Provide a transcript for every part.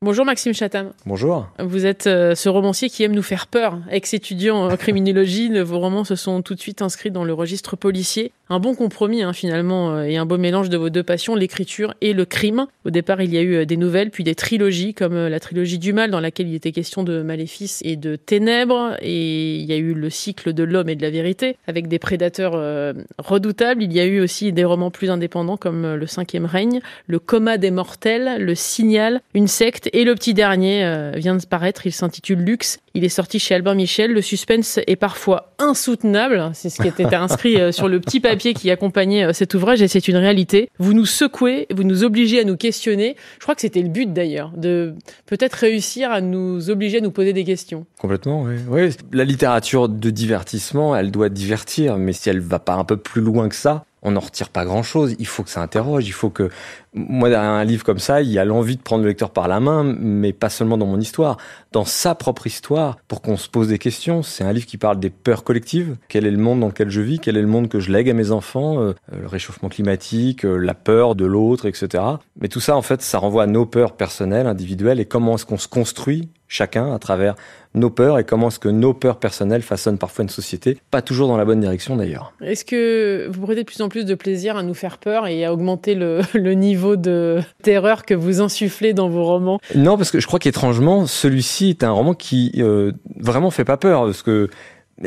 Bonjour Maxime Chatham. Bonjour. Vous êtes euh, ce romancier qui aime nous faire peur. Ex-étudiant en criminologie, vos romans se sont tout de suite inscrits dans le registre policier. Un bon compromis hein, finalement euh, et un beau mélange de vos deux passions, l'écriture et le crime. Au départ, il y a eu euh, des nouvelles, puis des trilogies comme la trilogie du mal dans laquelle il était question de maléfices et de ténèbres. Et il y a eu le cycle de l'homme et de la vérité avec des prédateurs redoutables. Il y a eu aussi des romans plus indépendants comme Le cinquième règne, Le coma des mortels, Le signal, Une secte et le petit dernier euh, vient de paraître, il s'intitule Luxe. Il est sorti chez Albin Michel. Le suspense est parfois insoutenable. C'est ce qui était inscrit euh, sur le petit papier qui accompagnait euh, cet ouvrage et c'est une réalité. Vous nous secouez, vous nous obligez à nous questionner. Je crois que c'était le but d'ailleurs, de peut-être réussir à nous obliger à nous poser des questions. Complètement, oui. oui. La littérature de divertissement, elle doit divertir, mais si elle va pas un peu plus loin que ça, on n'en retire pas grand-chose. Il faut que ça interroge. Il faut que moi derrière un livre comme ça, il y a l'envie de prendre le lecteur par la main, mais pas seulement dans mon histoire, dans sa propre histoire, pour qu'on se pose des questions. C'est un livre qui parle des peurs collectives. Quel est le monde dans lequel je vis? Quel est le monde que je lègue à mes enfants? Euh, Le réchauffement climatique, euh, la peur de l'autre, etc. Mais tout ça, en fait, ça renvoie à nos peurs personnelles, individuelles, et comment est-ce qu'on se construit chacun à travers nos peurs et comment est-ce que nos peurs personnelles façonnent parfois une société, pas toujours dans la bonne direction d'ailleurs. Est-ce que vous prenez de plus en plus de plaisir à nous faire peur et à augmenter le, le niveau de terreur que vous insufflez dans vos romans? Non, parce que je crois qu'étrangement, celui-ci est un roman qui euh, vraiment fait pas peur, parce que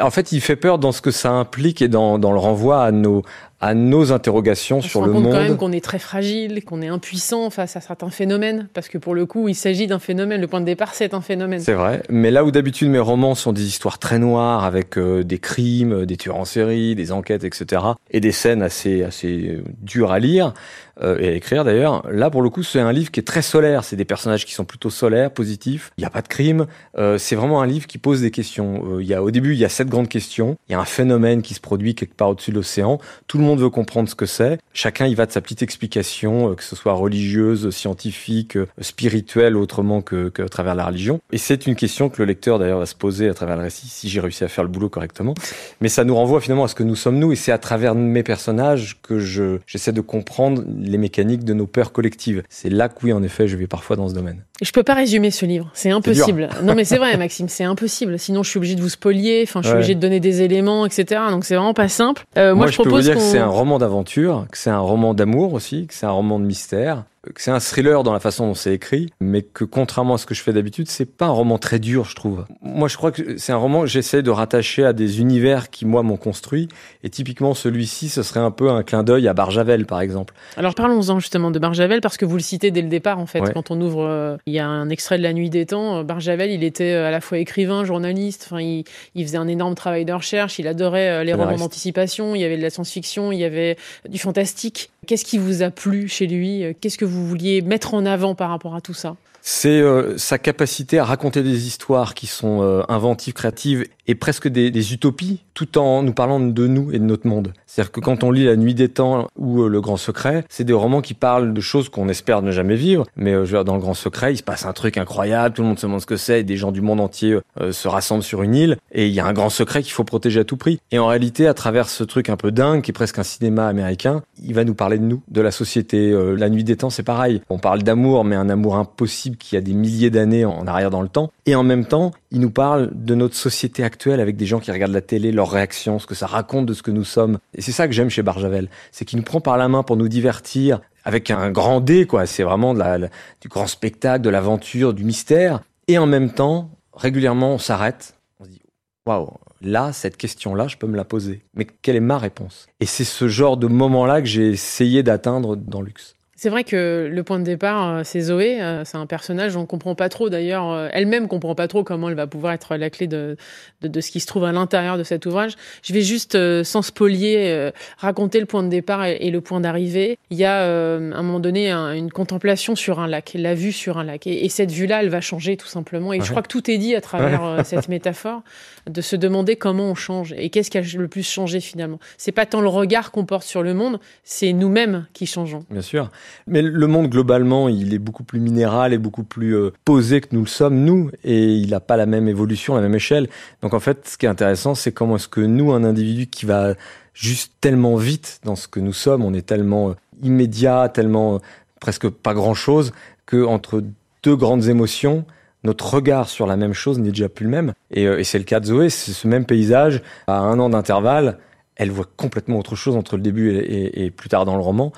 en fait, il fait peur dans ce que ça implique et dans, dans le renvoi à nos, à nos interrogations sur le monde. On quand même qu'on est très fragile, qu'on est impuissant face à certains phénomènes, parce que pour le coup, il s'agit d'un phénomène. Le point de départ, c'est un phénomène. C'est vrai. Mais là où d'habitude mes romans sont des histoires très noires, avec euh, des crimes, des tueurs en série, des enquêtes, etc., et des scènes assez assez dures à lire euh, et à écrire d'ailleurs, là pour le coup, c'est un livre qui est très solaire. C'est des personnages qui sont plutôt solaires, positifs. Il n'y a pas de crime. Euh, c'est vraiment un livre qui pose des questions. il y a au début, il y a sept grandes questions. Il y a un phénomène qui se produit quelque part au-dessus de l'océan. Tout le monde veut comprendre ce que c'est. Chacun y va de sa petite explication, euh, que ce soit religieuse, scientifique, euh, spirituelle, autrement que, à travers la religion. Et c'est une question que le lecteur d'ailleurs va se poser à travers le récit, si j'ai réussi à faire le boulot correctement. Mais ça nous renvoie finalement à ce que nous sommes nous, et c'est à travers mes personnages que je j'essaie de comprendre les mécaniques de nos peurs collectives. C'est là que oui, en effet, je vais parfois dans ce domaine. Je peux pas résumer ce livre, c'est impossible. Non mais c'est vrai, Maxime, c'est impossible. Sinon, je suis obligé de vous spolier. Enfin, je suis obligé de donner des éléments, etc. Donc c'est vraiment pas simple. Euh, moi, je, je peux vous dire que c'est un roman d'aventure, que c'est un roman d'amour aussi, que c'est un roman de mystère, c'est un thriller dans la façon dont c'est écrit, mais que contrairement à ce que je fais d'habitude, c'est pas un roman très dur, je trouve. Moi, je crois que c'est un roman que j'essaie de rattacher à des univers qui, moi, m'ont construit. Et typiquement, celui-ci, ce serait un peu un clin d'œil à Barjavel, par exemple. Alors, parlons-en justement de Barjavel, parce que vous le citez dès le départ, en fait. Quand on ouvre, euh, il y a un extrait de La Nuit des Temps. Barjavel, il était euh, à la fois écrivain, journaliste. Enfin, il, il faisait un énorme travail de recherche. Il adorait euh, les romans d'anticipation. Il y avait de la science-fiction. Il y avait du fantastique. Qu'est-ce qui vous a plu chez lui? Qu'est-ce que vous vouliez mettre en avant par rapport à tout ça? C'est euh, sa capacité à raconter des histoires qui sont euh, inventives, créatives et presque des, des, utopies, tout en nous parlant de nous et de notre monde. C'est-à-dire que quand on lit La Nuit des Temps ou euh, Le Grand Secret, c'est des romans qui parlent de choses qu'on espère ne jamais vivre. Mais dans Le Grand Secret, il se passe un truc incroyable, tout le monde se demande ce que c'est, des gens du monde entier se rassemblent sur une île, et il y a un grand secret qu'il faut protéger à tout prix. Et en réalité, à travers ce truc un peu dingue, qui est presque un cinéma américain, il va nous parler de nous, de la société. La Nuit des Temps, c'est pareil. On parle d'amour, mais un amour impossible qui a des milliers d'années en arrière dans le temps. Et en même temps, il nous parle de notre société actuelle avec des gens qui regardent la télé, leurs réactions, ce que ça raconte de ce que nous sommes. Et c'est ça que j'aime chez Barjavel. C'est qu'il nous prend par la main pour nous divertir avec un grand D, quoi. C'est vraiment du grand spectacle, de l'aventure, du mystère. Et en même temps, régulièrement, on s'arrête. On se dit, waouh, là, cette question-là, je peux me la poser. Mais quelle est ma réponse? Et c'est ce genre de moment-là que j'ai essayé d'atteindre dans Luxe. C'est vrai que le point de départ, euh, c'est Zoé. Euh, c'est un personnage, on comprend pas trop d'ailleurs. Euh, elle-même comprend pas trop comment elle va pouvoir être la clé de, de, de ce qui se trouve à l'intérieur de cet ouvrage. Je vais juste, sans spolier, raconter le point de départ et, le point d'arrivée. Il y a à un moment donné une contemplation sur un lac, la vue sur un lac. Et, cette vue-là, elle va changer tout simplement. Et je crois que tout est dit à travers cette métaphore, de se demander comment on change et qu'est-ce qui a le plus changé finalement. C'est pas tant le regard qu'on porte sur le monde, c'est nous-mêmes qui changeons. Bien sûr. Mais le monde globalement, il est beaucoup plus minéral et beaucoup plus euh, posé que nous le sommes nous, et il n'a pas la même évolution, la même échelle. Donc en fait, ce qui est intéressant, c'est comment est-ce que nous, un individu qui va juste tellement vite dans ce que nous sommes, on est tellement euh, immédiat, tellement euh, presque pas grand-chose, que entre deux grandes émotions, notre regard sur la même chose n'est déjà plus le même. Et, c'est le cas de Zoé, c'est ce même paysage à un an d'intervalle. Elle voit complètement autre chose entre le début et plus tard dans le roman.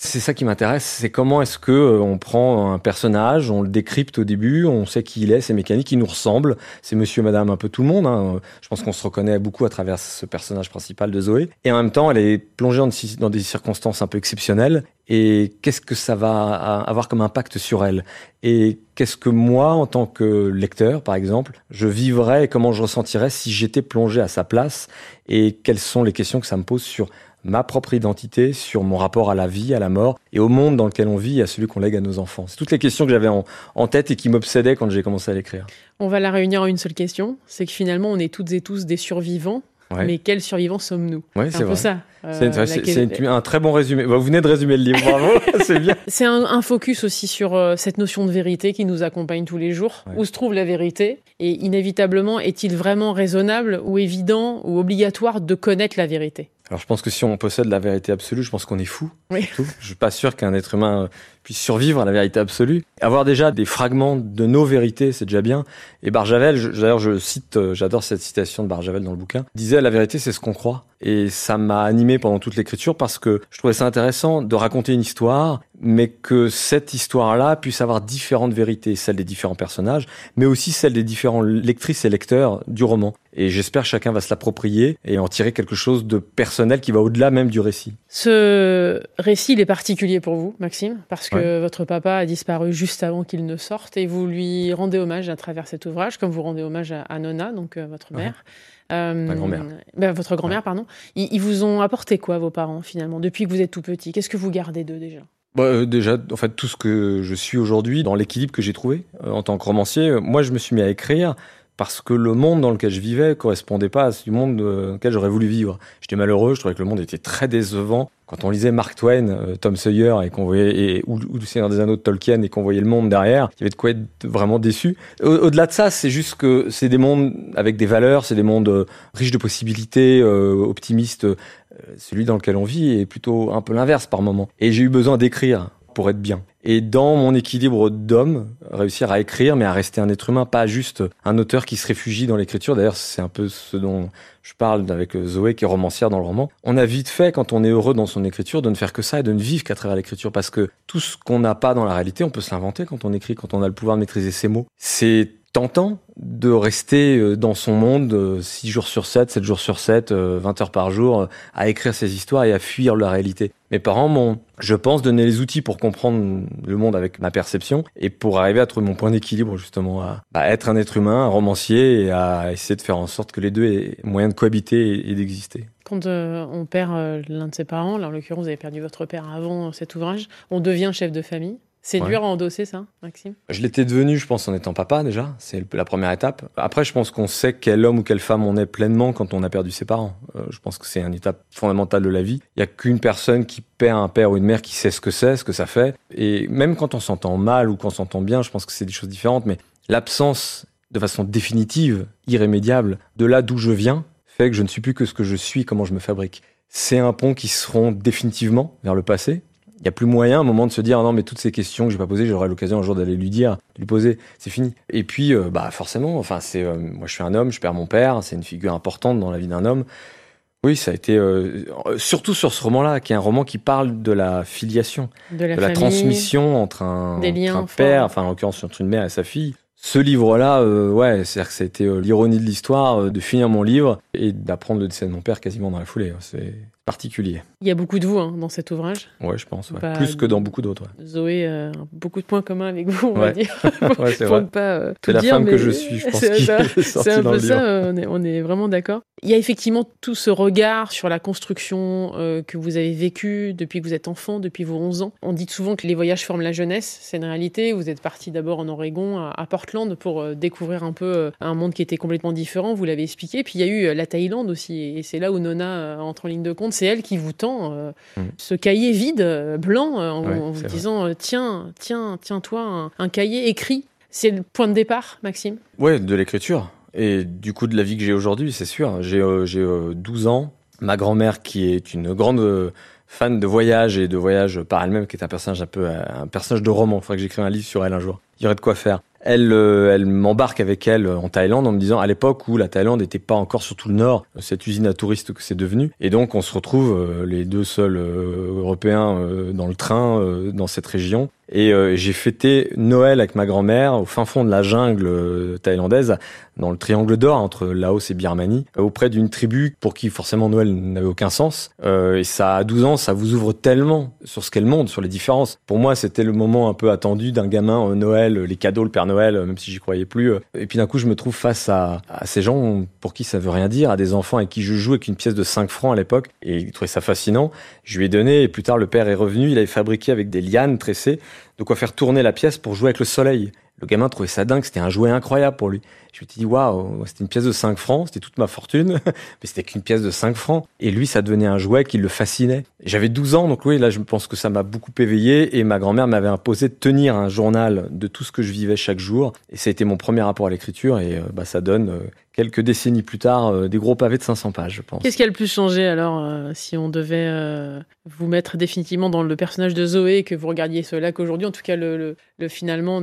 C'est ça qui m'intéresse, c'est comment est-ce que euh, on prend un personnage, on le décrypte au début, on sait qui il est, ses mécaniques, il nous ressemble, c'est monsieur, madame, un peu tout le monde. Hein. Je pense qu'on se reconnaît beaucoup à travers ce personnage principal de Zoé. Et en même temps, elle est plongée dans des circonstances un peu exceptionnelles. Et qu'est-ce que ça va avoir comme impact sur elle? Et qu'est-ce que moi, en tant que lecteur, par exemple, je vivrais et comment je ressentirais si j'étais plongé à sa place? Et quelles sont les questions que ça me pose sur ma propre identité, sur mon rapport à la vie, à la mort et au monde dans lequel on vit et à celui qu'on lègue à nos enfants. C'est toutes les questions que j'avais en, en, tête et qui m'obsédaient quand j'ai commencé à l'écrire. On va la réunir en une seule question, c'est que finalement on est toutes et tous des survivants Ouais. Mais quels survivants sommes-nous? Ouais, C'est un peu ça. Euh, c'est un très bon résumé. Vous venez de résumer le livre, bravo, c'est bien. C'est un, un, focus aussi sur euh, cette notion de vérité qui nous accompagne tous les jours. Ouais. Où se trouve la vérité? Et inévitablement, est-il vraiment raisonnable ou évident ou obligatoire de connaître la vérité? Alors je pense que si on possède la vérité absolue, je pense qu'on est fou. Oui. Je suis pas sûr qu'un être humain puisse survivre à la vérité absolue. Avoir déjà des fragments de nos vérités, c'est déjà bien. Et Barjavel, d'ailleurs je cite, euh, j'adore cette citation de Barjavel dans le bouquin, disait la vérité c'est ce qu'on croit. Et ça m'a animé pendant toute l'écriture parce que je trouvais ça intéressant de raconter une histoire, mais que cette histoire-là puisse avoir différentes vérités, celles des différents personnages, mais aussi celles des différents lectrices et lecteurs du roman. Et j'espère que chacun va se l'approprier et en tirer quelque chose de personnel qui va au-delà même du récit. Ce récit, il est particulier pour vous, Maxime, parce que ouais. votre papa a disparu juste avant qu'il ne sorte et vous lui rendez hommage à travers cet ouvrage, comme vous rendez hommage à, Nona, donc euh, votre mère. Ouais. Euh, Ma grand-mère. Ben, votre grand-mère, ouais. pardon. Ils, ils, vous ont apporté quoi, vos parents, finalement, depuis que vous êtes tout petit? Qu'est-ce que vous gardez d'eux déjà? Bah, euh, déjà, en fait, tout ce que je suis aujourd'hui, dans l'équilibre que j'ai trouvé euh, en tant que romancier, moi, je me suis mis à écrire parce que le monde dans lequel je vivais correspondait pas à ce monde dans lequel j'aurais voulu vivre. J'étais malheureux, je trouvais que le monde était très décevant. Quand on lisait Mark Twain, euh, Tom Sawyer et qu'on voyait et, ou, ou le Seigneur des Anneaux de Tolkien et qu'on voyait le monde derrière, il y avait de quoi être vraiment déçu. Au-delà de ça, c'est juste que c'est des mondes avec des valeurs, c'est des mondes euh, riches de possibilités, euh, optimistes. Celui dans lequel on vit est plutôt un peu l'inverse par moment. Et j'ai eu besoin d'écrire pour être bien. Et dans mon équilibre d'homme, réussir à écrire, mais à rester un être humain, pas juste un auteur qui se réfugie dans l'écriture. D'ailleurs, c'est un peu ce dont je parle avec Zoé, qui est romancière dans le roman. On a vite fait, quand on est heureux dans son écriture, de ne faire que ça et de ne vivre qu'à travers l'écriture. Parce que tout ce qu'on n'a pas dans la réalité, on peut se l'inventer quand on écrit, quand on a le pouvoir de maîtriser ses mots. C'est tentant de rester dans son monde 6 jours sur 7, 7 jours sur 7, 20 heures par jour, à écrire ses histoires et à fuir la réalité. Mes parents m'ont, je pense, donné les outils pour comprendre le monde avec ma perception et pour arriver à trouver mon point d'équilibre, justement, à, être un être humain, un romancier et à essayer de faire en sorte que les deux aient moyen de cohabiter et, d'exister. Quand euh, on perd euh, l'un de ses parents, là en l'occurrence vous avez perdu votre père avant cet ouvrage, on devient chef de famille. C'est ouais. dur à endosser ça, Maxime? Je l'étais devenu, je pense, en étant papa déjà. C'est la première étape. Après, je pense qu'on sait quel homme ou quelle femme on est pleinement quand on a perdu ses parents. Euh, je pense que c'est une étape fondamentale de la vie. Il n'y a qu'une personne qui perd un père ou une mère qui sait ce que c'est, ce que ça fait. Et même quand on s'entend mal ou quand on s'entend bien, je pense que c'est des choses différentes. Mais l'absence de façon définitive, irrémédiable, de là d'où je viens, fait que je ne suis plus que ce que je suis, comment je me fabrique. C'est un pont qui se rompt définitivement vers le passé, il n'y a plus moyen à un moment de se dire non mais toutes ces questions que j'ai pas posées j'aurai l'occasion un jour d'aller lui dire de lui poser. C'est fini. Et puis euh, bah forcément enfin c'est euh, moi je suis un homme je perds mon père c'est une figure importante dans la vie d'un homme. Oui ça a été euh, surtout sur ce roman là qui est un roman qui parle de la filiation de la, de la transmission entre un, des liens entre un père enfin. en l'occurrence entre une mère et sa fille. Ce livre-là, euh, ouais, c'est-à-dire que ça a été euh, l'ironie de l'histoire, euh, de finir mon livre et d'apprendre le décès de mon père quasiment dans la foulée. C'est particulier. Il y a beaucoup de vous hein, dans cet ouvrage. Ouais, je pense. Ouais. Bah, Plus que dans beaucoup d'autres. Ouais. Zoé, euh, beaucoup de points communs avec vous, on ouais. va dire. ouais, c'est vrai. Pas, euh, c'est la dire, femme que je suis, je pense. C'est un peu ça, on est, on est vraiment d'accord. Il y a effectivement tout ce regard sur la construction euh, que vous avez vécu depuis que vous êtes enfant, depuis vos 11 ans. On dit souvent que les voyages forment la jeunesse. C'est une réalité. Vous êtes parti d'abord en Oregon, à, à, Portland, pour euh, découvrir un peu euh, un monde qui était complètement différent. Vous l'avez expliqué. Puis il y a eu euh, la Thaïlande aussi. Et c'est là où Nona euh, entre en ligne de compte. C'est elle qui vous tend mmh. ce cahier vide, blanc, en, ouais, en vous disant tiens, tiens, tiens-toi, un, un cahier écrit. C'est le point de départ, Maxime? Ouais, de l'écriture. Et du coup, de la vie que j'ai aujourd'hui, c'est sûr. J'ai euh, euh, 12 ans. Ma grand-mère, qui est une grande euh, fan de voyage et de voyage par elle-même, qui est un personnage un peu un personnage de roman. Il faudrait que j'écrive un livre sur elle un jour. il y aurait de quoi faire. Elle, euh, elle m'embarque avec elle en Thaïlande en me disant à l'époque où la Thaïlande n'était pas encore sur tout le nord, cette usine à touristes que c'est devenu. Et donc on se retrouve euh, les deux seuls euh, Européens dans le train dans cette région. Et j'ai fêté Noël avec ma grand-mère au fin fond de la jungle thaïlandaise, dans le triangle d'or entre Laos et Birmanie, auprès d'une tribu pour qui forcément Noël n'avait aucun sens. et ça, à 12 ans, ça vous ouvre tellement sur ce qu'est le monde, sur les différences. Pour moi, c'était le moment un peu attendu d'un gamin Noël, les cadeaux, le Père Noël, euh, même si j'y croyais plus. Euh. Et puis d'un coup, je me trouve face à, ces gens pour qui ça veut rien dire, à des enfants avec qui je joue avec une pièce de 5 francs à l'époque. Et il trouvait ça fascinant. Je lui ai donné, et plus tard, le père est revenu. Il avait fabriqué avec des lianes tressées de quoi faire tourner la pièce pour jouer avec le soleil. Le gamin trouvait ça dingue, c'était un jouet incroyable pour lui. Je me suis dit, waouh, c'était une pièce de 5 francs, c'était toute ma fortune, mais c'était qu'une pièce de 5 francs. Et lui, ça devenait un jouet qui le fascinait. J'avais 12 ans, donc oui, là, je pense que ça m'a beaucoup éveillé. Et ma grand-mère m'avait imposé de tenir un journal de tout ce que je vivais chaque jour. Et ça a été mon premier rapport à l'écriture. Et euh, bah, ça donne euh, quelques décennies plus tard, euh, des gros pavés de 500 pages, je pense. Qu'est-ce qui a le plus changé alors, euh, si on devait euh, vous mettre définitivement dans le personnage de Zoé, que vous regardiez cela qu'aujourd'hui, en tout cas, le, le, finalement,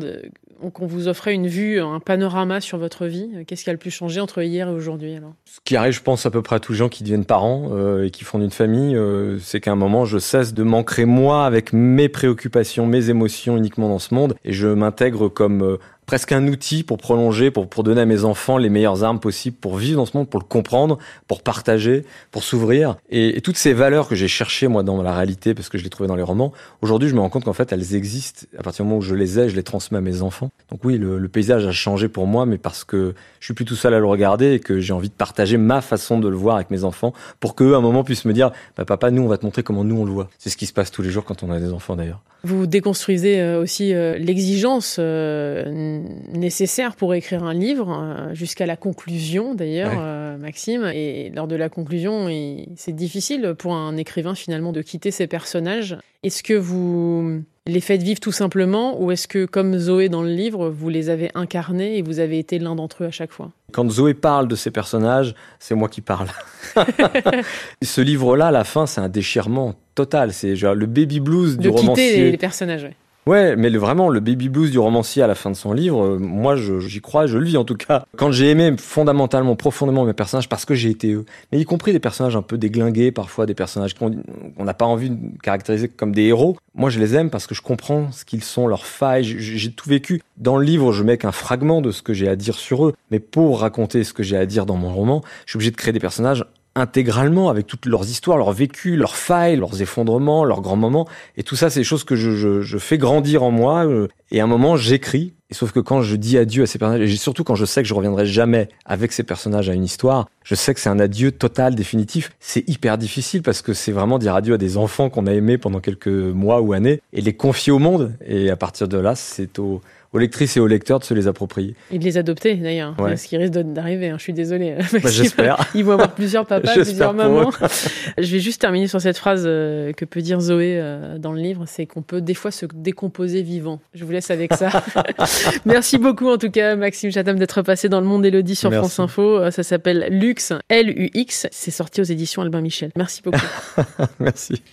qu'on vous offrait une vue, un panorama sur votre vie, qu'est-ce qui a le plus changé entre hier et aujourd'hui alors? Ce qui arrive, je pense, à peu près à tous les gens qui deviennent parents et qui font une famille, c'est qu'à un moment, je cesse de m'ancrer moi avec mes préoccupations, mes émotions uniquement dans ce monde, et je m'intègre comme presque un outil pour prolonger, pour, pour donner à mes enfants les meilleures armes possibles pour vivre dans ce monde, pour le comprendre, pour partager, pour s'ouvrir. Et, toutes ces valeurs que j'ai cherchées, moi, dans la réalité, parce que je les trouvais dans les romans, aujourd'hui, je me rends compte qu'en fait, elles existent. À partir du moment où je les ai, je les transmets à mes enfants. Donc oui, le, le paysage a changé pour moi, mais parce que je suis plus tout seul à le regarder et que j'ai envie de partager ma façon de le voir avec mes enfants pour qu'eux, à un moment, puissent me dire, bah, papa, nous, on va te montrer comment nous, on le voit. C'est ce qui se passe tous les jours quand on a des enfants, d'ailleurs. Vous déconstruisez euh, aussi euh, l'exigence euh, nécessaire pour écrire un livre, jusqu'à la conclusion d'ailleurs, Maxime. Et lors de la conclusion, c'est difficile pour un écrivain finalement de quitter ses personnages. Est-ce que vous les faites vivre tout simplement ou est-ce que, comme Zoé dans le livre, vous les avez incarnés et vous avez été l'un d'entre eux à chaque fois? Quand Zoé parle de ses personnages, c'est moi qui parle. Ce livre-là, à la fin, c'est un déchirement total. C'est genre le baby blues du romancier. De quitter les personnages, Ouais, mais vraiment, le baby blues du romancier à la fin de son livre, euh, moi, j'y crois, je le vis en tout cas. Quand j'ai aimé fondamentalement, profondément mes personnages, parce que j'ai été eux, mais y compris des personnages un peu déglingués, parfois des personnages qu'on n'a pas envie de caractériser comme des héros, moi, je les aime parce que je comprends ce qu'ils sont, leurs failles, j'ai tout vécu. Dans le livre, je mets qu'un fragment de ce que j'ai à dire sur eux, mais pour raconter ce que j'ai à dire dans mon roman, je suis obligé de créer des personnages intégralement avec toutes leurs histoires, leurs vécus, leurs failles, leurs effondrements, leurs grands moments. Et tout ça, c'est des choses que je, je, je, fais grandir en moi. Et à un moment, j'écris. Et sauf que quand je dis adieu à ces personnages, et surtout quand je sais que je reviendrai jamais avec ces personnages à une histoire, je sais que c'est un adieu total, définitif. C'est hyper difficile parce que c'est vraiment dire adieu à des enfants qu'on a aimés pendant quelques mois ou années et les confier au monde. Et à partir de là, c'est au, aux lectrices et aux lecteurs de se les approprier. Et de les adopter d'ailleurs, ce qui risque d'arriver. Hein. Je suis désolée. Bah, J'espère. Ils vont avoir plusieurs papas, plusieurs mamans. Je vais juste terminer sur cette phrase euh, que peut dire Zoé euh, dans le livre, c'est qu'on peut des fois se décomposer vivant. Je vous laisse avec ça. Merci beaucoup en tout cas Maxime Chatham d'être passé dans le monde Elodie sur France Info. Euh, ça s'appelle Lux, L-U-X. C'est sorti aux éditions Albin Michel. Merci beaucoup. Merci.